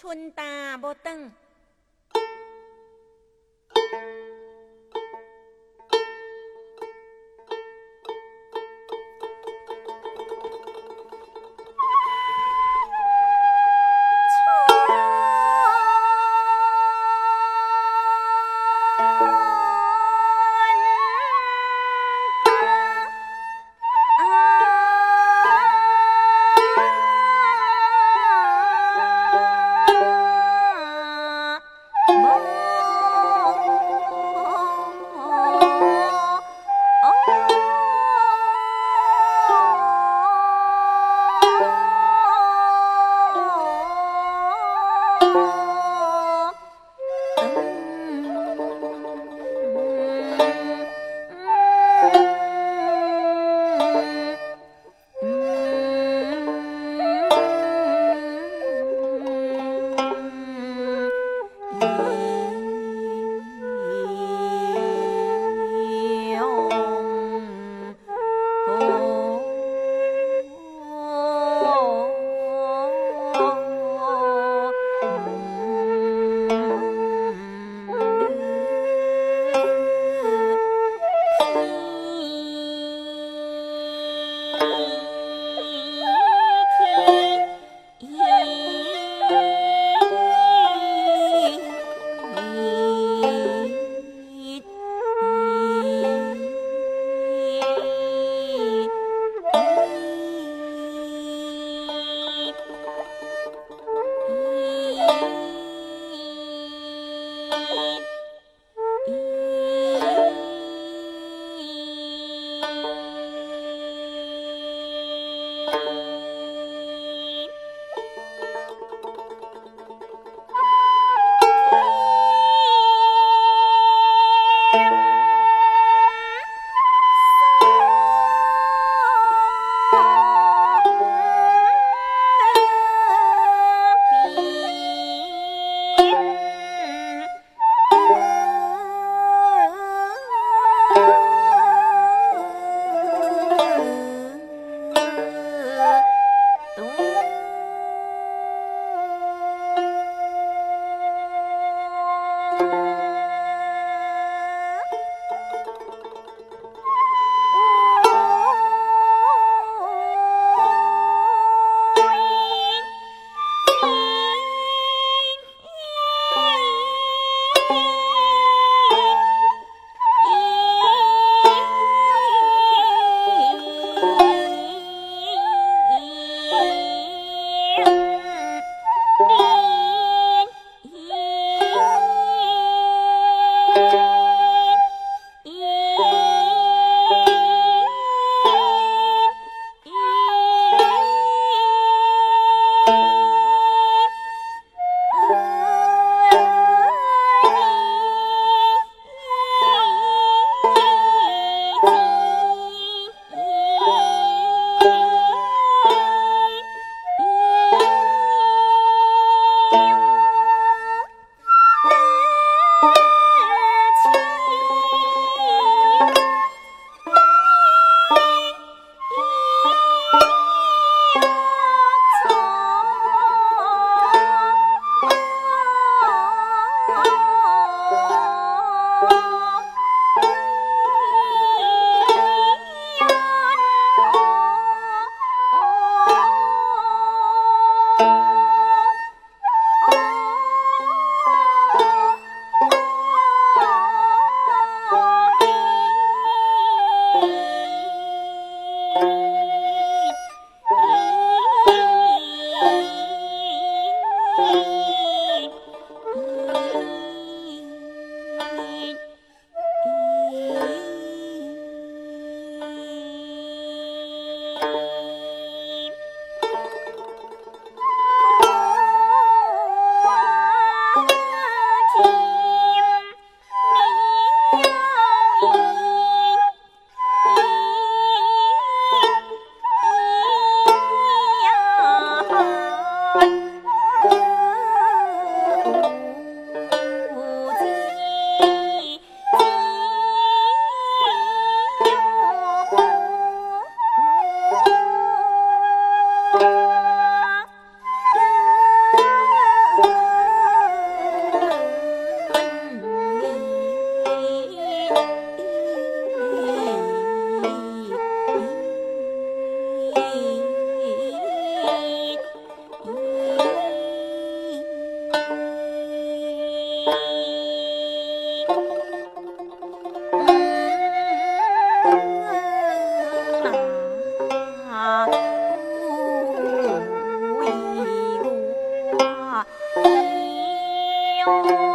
ชุนตาโบตึง Tchau.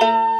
Música